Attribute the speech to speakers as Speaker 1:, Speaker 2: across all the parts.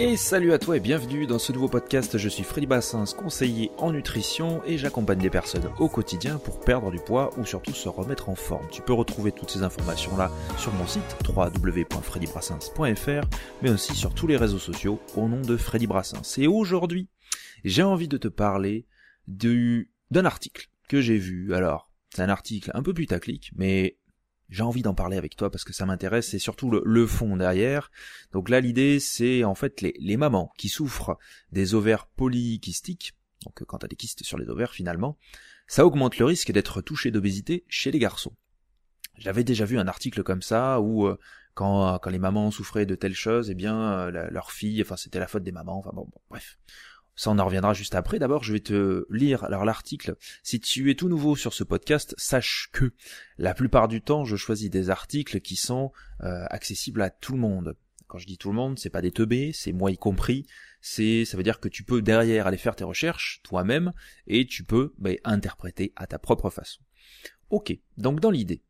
Speaker 1: Et salut à toi et bienvenue dans ce nouveau podcast. Je suis Freddy Bassins, conseiller en nutrition et j'accompagne des personnes au quotidien pour perdre du poids ou surtout se remettre en forme. Tu peux retrouver toutes ces informations là sur mon site www.freddybrassins.fr mais aussi sur tous les réseaux sociaux au nom de Freddy Brassins. Et aujourd'hui, j'ai envie de te parler d'un article que j'ai vu. Alors, c'est un article un peu putaclic, mais j'ai envie d'en parler avec toi parce que ça m'intéresse, c'est surtout le, fond derrière. Donc là, l'idée, c'est en fait les, mamans qui souffrent des ovaires polykystiques, donc quand t'as des kystes sur les ovaires finalement, ça augmente le risque d'être touché d'obésité chez les garçons. J'avais déjà vu un article comme ça où euh, quand, quand les mamans souffraient de telles choses, eh bien euh, leur fille, enfin c'était la faute des mamans, enfin bon bref. Ça, on en reviendra juste après. D'abord, je vais te lire alors l'article. Si tu es tout nouveau sur ce podcast, sache que la plupart du temps, je choisis des articles qui sont euh, accessibles à tout le monde. Quand je dis tout le monde, c'est pas des teubés, c'est moi y compris. C'est, ça veut dire que tu peux derrière aller faire tes recherches toi-même et tu peux bah, interpréter à ta propre façon. Ok. Donc dans l'idée,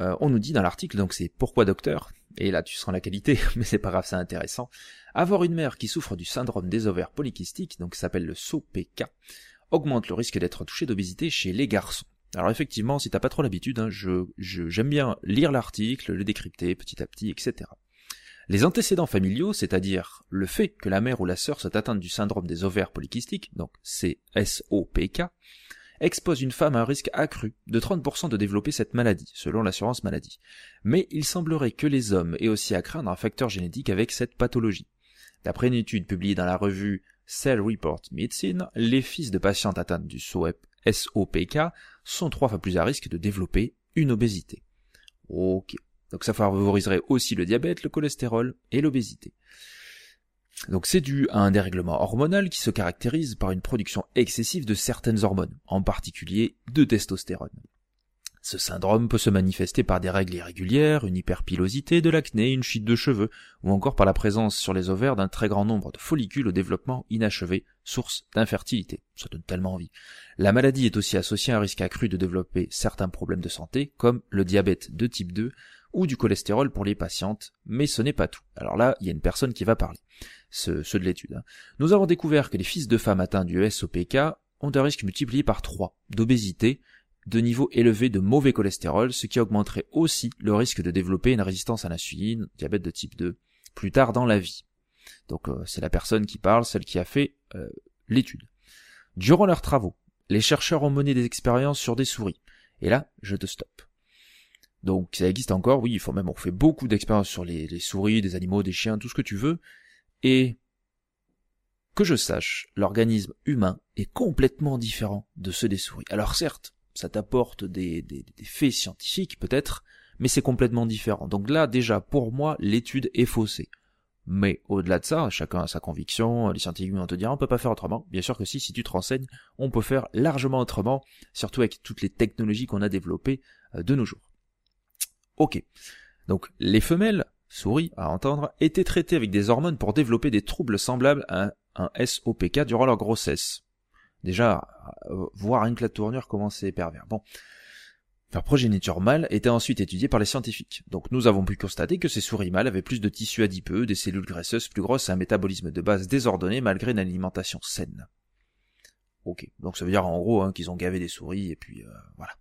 Speaker 1: euh, on nous dit dans l'article, donc c'est pourquoi docteur, et là tu sens la qualité, mais c'est pas grave, c'est intéressant. Avoir une mère qui souffre du syndrome des ovaires polykystiques, donc s'appelle le SOPK, augmente le risque d'être touché d'obésité chez les garçons. Alors effectivement, si t'as pas trop l'habitude, hein, je, j'aime bien lire l'article, le décrypter petit à petit, etc. Les antécédents familiaux, c'est-à-dire le fait que la mère ou la sœur soit atteinte du syndrome des ovaires polykystiques, donc SOPK, expose une femme à un risque accru de 30% de développer cette maladie, selon l'assurance maladie. Mais il semblerait que les hommes aient aussi à craindre un facteur génétique avec cette pathologie. D'après une étude publiée dans la revue Cell Report Medicine, les fils de patientes atteintes du SOPK sont trois fois plus à risque de développer une obésité. Ok. Donc ça favoriserait aussi le diabète, le cholestérol et l'obésité. Donc c'est dû à un dérèglement hormonal qui se caractérise par une production excessive de certaines hormones, en particulier de testostérone. Ce syndrome peut se manifester par des règles irrégulières, une hyperpilosité, de l'acné, une chute de cheveux, ou encore par la présence sur les ovaires d'un très grand nombre de follicules au développement inachevé, source d'infertilité. Ça donne tellement envie. La maladie est aussi associée à un risque accru de développer certains problèmes de santé, comme le diabète de type 2 ou du cholestérol pour les patientes, mais ce n'est pas tout. Alors là, il y a une personne qui va parler, ceux, de l'étude. Hein. Nous avons découvert que les fils de femmes atteints du SOPK ont un risque multiplié par 3 d'obésité, de niveau élevé de mauvais cholestérol, ce qui augmenterait aussi le risque de développer une résistance à l'insuline, diabète de type 2, plus tard dans la vie. Donc euh, c'est la personne qui parle, celle qui a fait euh, l'étude. Durant leurs travaux, les chercheurs ont mené des expériences sur des souris. Et là, je te stoppe. Donc ça existe encore, oui, il faut même, on fait beaucoup d'expériences sur les, les souris, des animaux, des chiens, tout ce que tu veux. Et que je sache, l'organisme humain est complètement différent de ceux des souris. Alors certes, ça t'apporte des, des, faits scientifiques peut-être, mais c'est complètement différent. Donc là, déjà, pour moi, l'étude est faussée. Mais au-delà de ça, chacun a sa conviction, les scientifiques vont te dire on peut pas faire autrement. Bien sûr que si, si tu te renseignes, on peut faire largement autrement, surtout avec toutes les technologies qu'on a développées euh, de nos jours. Ok. Donc les femelles, souris à entendre, étaient traitées avec des hormones pour développer des troubles semblables à un SOPK durant leur grossesse. Déjà, euh, voir une que la tournure, comment c'est pervers. Bon. Leur progéniture mâle était ensuite étudiée par les scientifiques. Donc nous avons pu constater que ces souris mâles avaient plus de tissus adipeux, des cellules graisseuses plus grosses et un métabolisme de base désordonné malgré une alimentation saine. Ok, donc ça veut dire en gros hein, qu'ils ont gavé des souris et puis euh, voilà.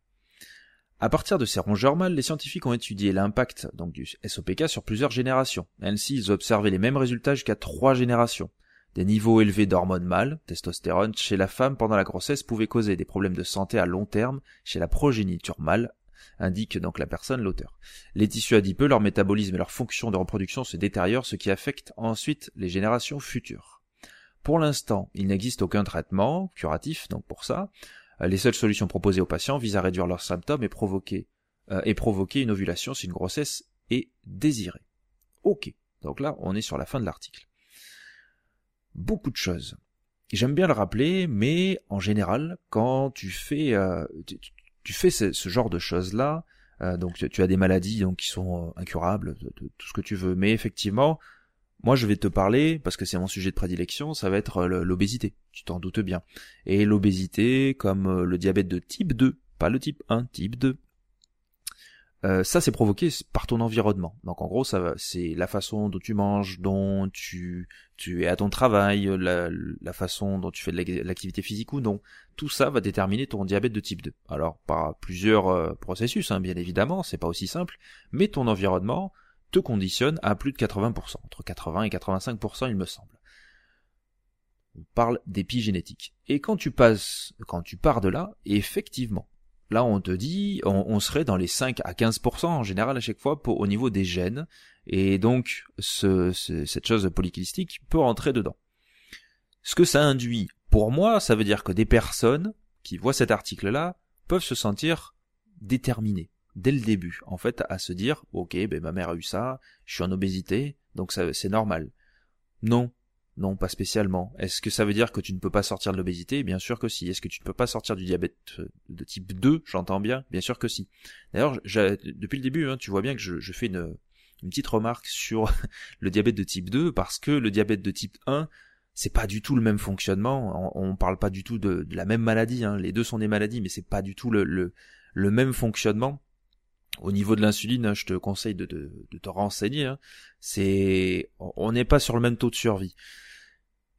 Speaker 1: À partir de ces rongeurs mâles, les scientifiques ont étudié l'impact donc du SOPK sur plusieurs générations. Ainsi, ils ont observé les mêmes résultats jusqu'à trois générations. Des niveaux élevés d'hormones mâles, testostérone, chez la femme pendant la grossesse pouvaient causer des problèmes de santé à long terme chez la progéniture mâle, indique donc la personne l'auteur. Les tissus adipeux, leur métabolisme et leur fonction de reproduction se détériorent, ce qui affecte ensuite les générations futures. Pour l'instant, il n'existe aucun traitement curatif, donc pour ça. Les seules solutions proposées aux patients visent à réduire leurs symptômes et provoquer, euh, et provoquer une ovulation si une grossesse est désirée. Ok. Donc là, on est sur la fin de l'article beaucoup de choses. J'aime bien le rappeler, mais en général, quand tu fais, euh, tu, fais ce, genre de choses-là, euh, donc tu, as des maladies donc qui sont euh, incurables, tout ce que tu veux, mais effectivement, moi je vais te parler parce que c'est mon sujet de prédilection, ça va être l'obésité. Tu t'en doutes bien. Et l'obésité, comme le diabète de type 2, pas le type 1, type 2, euh, ça c'est provoqué par ton environnement. Donc en gros, ça c'est la façon dont tu manges, dont tu es à ton travail, la, façon dont tu fais de l'activité physique ou non. Tout ça va déterminer ton diabète de type 2. Alors par plusieurs euh, processus, hein, bien évidemment, c'est pas aussi simple, mais ton environnement te conditionne à plus de 80%, entre 80 et 85% il me semble. On parle d'épigénétique. Et quand tu passes, quand tu pars de là, effectivement, Là, on te dit, on, serait dans les 5 à 15% en général à chaque fois au niveau des gènes. Et donc, ce, cette chose polycystique peut rentrer dedans. Ce que ça induit, pour moi, ça veut dire que des personnes qui voient cet article-là peuvent se sentir déterminées dès le début, en fait, à se dire, ok, ben ma mère a eu ça, je suis en obésité, donc c'est normal. Non, non, pas spécialement. Est-ce que ça veut dire que tu ne peux pas sortir de l'obésité? Bien sûr que si. Est-ce que tu ne peux pas sortir du diabète euh, de type 2 J'entends bien. Bien sûr que si. D'ailleurs, depuis le début, hein, tu vois bien que je, fais une, petite remarque sur le diabète de type 2 parce que le diabète de type 1, c'est pas du tout le même fonctionnement. On, on parle pas du tout de, la même maladie. Hein. Les deux sont des maladies, mais c'est pas du tout le même fonctionnement. Au niveau de l'insuline, hein, je te conseille de, de, te renseigner. C'est, on n'est pas sur le même taux de survie.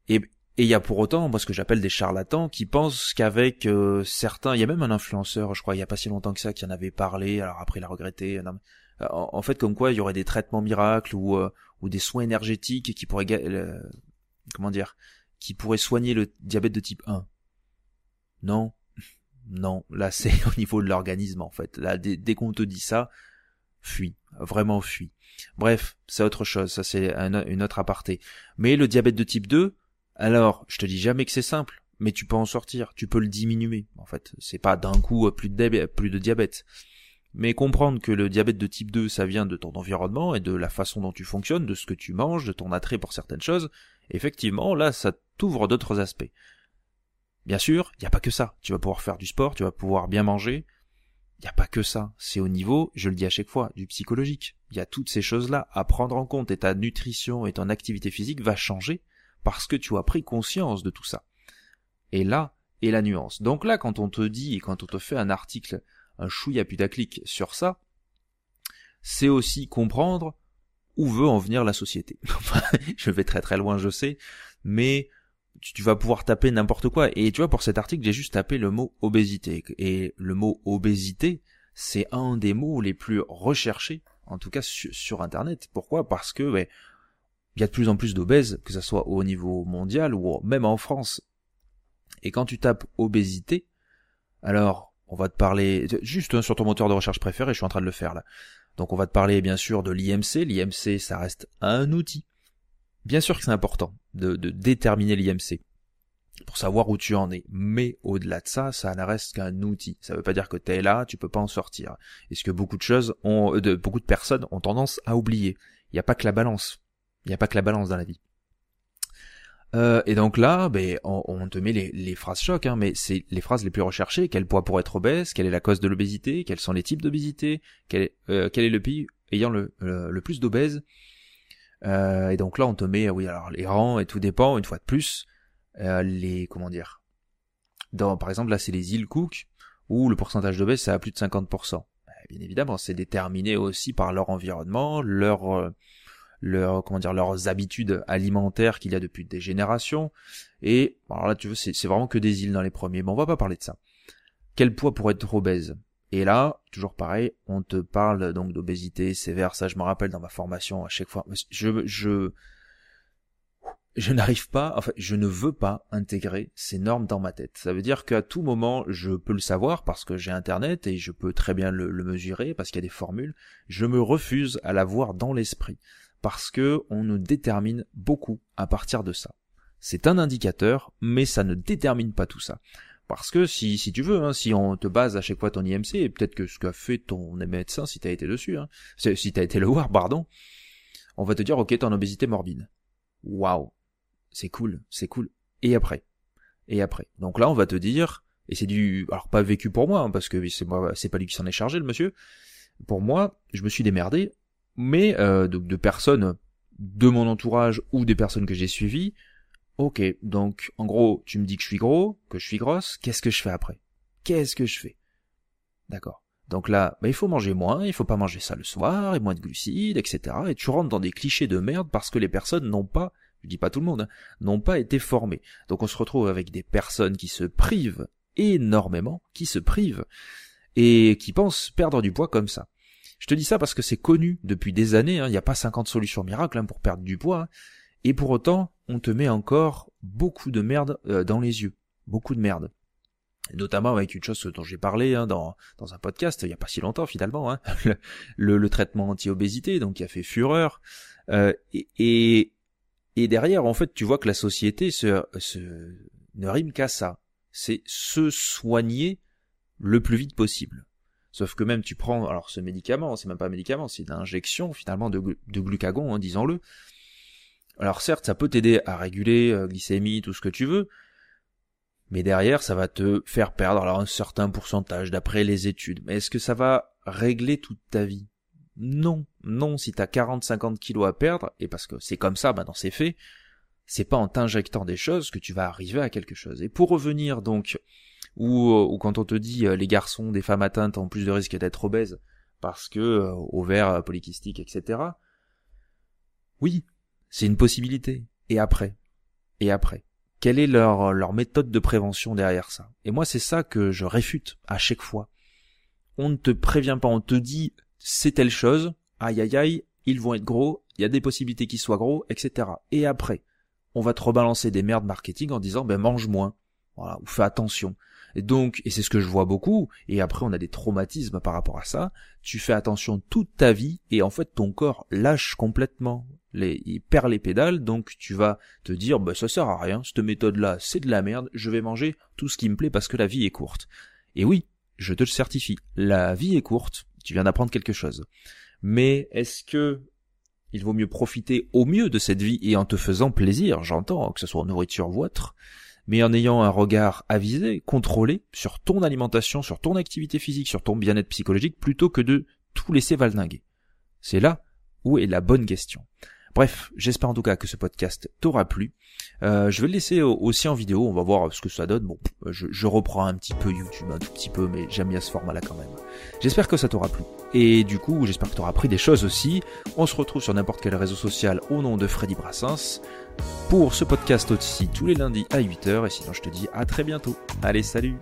Speaker 1: Et il y a pour autant, moi, ce que j'appelle des charlatans qui pensent qu'avec euh, certains, il y a même un influenceur, je crois, il y a pas si longtemps que ça, qui en avait parlé. Alors après, il a regretté. Euh, en, fait, comme quoi, il y aurait des traitements miracles ou euh, ou des soins énergétiques qui pourraient, comment dire, qui pourraient soigner le diabète de type 1. Non, non. Là, c'est au niveau de l'organisme, en fait. Là, dès, qu'on te dit ça, fuis, vraiment fuis. Bref, c'est autre chose, ça c'est une autre aparté. Mais le diabète de type 2, alors, je te dis jamais que c'est simple, mais tu peux en sortir, tu peux le diminuer. En fait, c'est pas d'un coup euh, plus de diabète. Mais comprendre que le diabète de type 2, ça vient de ton environnement et de la façon dont tu fonctionnes, de ce que tu manges, de ton attrait pour certaines choses, effectivement, là, ça t'ouvre d'autres aspects. Bien sûr, il n'y a pas que ça. Tu vas pouvoir faire du sport, tu vas pouvoir bien manger. Il n'y a pas que ça. C'est au niveau, je le dis à chaque fois, du psychologique. Il y a toutes ces choses-là à prendre en compte et ta nutrition et ton activité physique va changer parce que tu as pris conscience de tout ça. Et là est la nuance. Donc là, quand on te dit et quand on te fait un article, un chouïa putaclic sur ça, c'est aussi comprendre où veut en venir la société. je vais très très loin, je sais, mais tu, vas pouvoir taper n'importe quoi. Et tu vois, pour cet article, j'ai juste tapé le mot obésité. Et le mot obésité, c'est un des mots les plus recherchés, en tout cas sur, Internet. Pourquoi? Parce que il y a de plus en plus d'obèses, que ce soit au niveau mondial ou même en France. Et quand tu tapes obésité, alors on va te parler juste hein, sur ton moteur de recherche préféré, je suis en train de le faire là. Donc on va te parler bien sûr de l'IMC. L'IMC, ça reste un outil. Bien sûr que c'est important de, déterminer l'IMC pour savoir où tu en es. Mais au-delà de ça, ça ne reste qu'un outil. Ça ne veut pas dire que tu es là, tu peux pas en sortir. Et ce que beaucoup de choses ont, de, beaucoup de personnes ont tendance à oublier. Il n'y a pas que la balance. Il n'y a pas que la balance dans la vie. Euh, et donc là, ben, on, te met les, phrases choc, hein, mais c'est les phrases les plus recherchées. Quel poids pour être obèse? Quelle est la cause de l'obésité? Quels sont les types d'obésité? Quel, est, euh, le pays ayant le, le, plus d'obèses? Euh, Et donc là, on te met, oui, alors les rangs et tout dépend. Une fois de plus, les comment dire Dans, par exemple, là, c'est les îles Cook où le pourcentage d'obèses c'est à plus de 50%. Bien évidemment, c'est déterminé aussi par leur environnement, leur leur comment dire leurs habitudes alimentaires qu'il y a depuis des générations. Et alors là, tu veux, c'est vraiment que des îles dans les premiers, mais on va pas parler de ça. Quel poids pour être obèse? Et là, toujours pareil, on te parle donc d'obésité sévère. Ça, je me rappelle dans ma formation à chaque fois. Je je je n'arrive pas, enfin, je ne veux pas intégrer ces normes dans ma tête. Ça veut dire qu'à tout moment, je peux le savoir parce que j'ai Internet et je peux très bien le, le mesurer parce qu'il y a des formules. Je me refuse à l'avoir dans l'esprit parce que on nous détermine beaucoup à partir de ça. C'est un indicateur, mais ça ne détermine pas tout ça. Parce que si, si tu veux, hein, si on te base à chaque fois ton IMC, et peut-être que ce qu'a fait ton médecin, si t'as été dessus, hein, si t'as été le voir, pardon, on va te dire, ok, t'es en obésité morbide. Waouh, c'est cool, c'est cool. Et après? Et après? Donc là, on va te dire, et c'est du, alors pas vécu pour moi, hein, parce que c'est moi, c'est pas lui qui s'en est chargé, le monsieur. Pour moi, je me suis démerdé mais euh, de, personnes de mon entourage ou des personnes que j'ai suivies. Ok, donc en gros, tu me dis que je suis gros, que je suis grosse, qu'est-ce que je fais après? Qu'est-ce que je fais? D'accord. Donc là, bah, il faut manger moins, il faut pas manger ça le soir, et moins de glucides, etc. Et tu rentres dans des clichés de merde parce que les personnes n'ont pas, je dis pas tout le monde, hein, n'ont pas été formées. Donc on se retrouve avec des personnes qui se privent énormément, qui se privent, et qui pensent perdre du poids comme ça. Je te dis ça parce que c'est connu depuis des années, hein. il n'y a pas 50 solutions miracles hein, pour perdre du poids, et pour autant, on te met encore beaucoup de merde euh, dans les yeux. Beaucoup de merde. notamment avec une chose dont j'ai parlé hein, dans, dans un podcast il n'y a pas si longtemps finalement, hein, le, traitement anti-obésité, donc qui a fait fureur. Euh, et, et, derrière, en fait, tu vois que la société se, se, ne rime qu'à ça. C'est se soigner le plus vite possible. Sauf que même tu prends, alors ce médicament, c'est même pas un médicament, c'est une injection finalement de, de glucagon, hein, disons-le. Alors certes, ça peut t'aider à réguler euh, glycémie, tout ce que tu veux, mais derrière, ça va te faire perdre alors un certain pourcentage d'après les études. Mais est-ce que ça va régler toute ta vie? Non, non, si t'as 40-50 kilos à perdre, et parce que c'est comme ça, maintenant c'est fait, c'est pas en t'injectant des choses que tu vas arriver à quelque chose. Et pour revenir donc ou, euh, quand on te dit euh, les garçons, des femmes atteintes ont plus de risques d'être obèses parce que euh, ovaires polykystiques, etc. Oui, c'est une possibilité. Et après? Et après? Quelle est leur, leur méthode de prévention derrière ça? Et moi, c'est ça que je réfute à chaque fois. On ne te prévient pas, on te dit c'est telle chose, aïe aïe aïe, ils vont être gros, il y a des possibilités qu'ils soient gros, etc. Et après, on va te rebalancer des merdes marketing en disant ben mange moins, voilà, ou fais attention. Et donc, et c'est ce que je vois beaucoup, et après on a des traumatismes par rapport à ça, tu fais attention toute ta vie, et en fait ton corps lâche complètement, les, il perd les pédales, donc tu vas te dire, bah ça sert à rien, cette méthode-là c'est de la merde, je vais manger tout ce qui me plaît parce que la vie est courte. Et oui, je te le certifie, la vie est courte, tu viens d'apprendre quelque chose. Mais est-ce que il vaut mieux profiter au mieux de cette vie et en te faisant plaisir, j'entends, que ce soit en nourriture ou autre, mais en ayant un regard avisé, contrôlé sur ton alimentation, sur ton activité physique, sur ton bien-être psychologique, plutôt que de tout laisser valdinguer? C'est là où est la bonne question. Bref, j'espère en tout cas que ce podcast t'aura plu. Euh, je vais le laisser aussi en vidéo, on va voir ce que ça donne. Bon, je, reprends un petit peu YouTube, un tout petit peu, mais j'aime bien ce format-là quand même. J'espère que ça t'aura plu. Et du coup, j'espère que t'auras appris des choses aussi. On se retrouve sur n'importe quel réseau social au nom de Freddy Brassens pour ce podcast aussi tous les lundis à 8h. Et sinon, je te dis à très bientôt. Allez, salut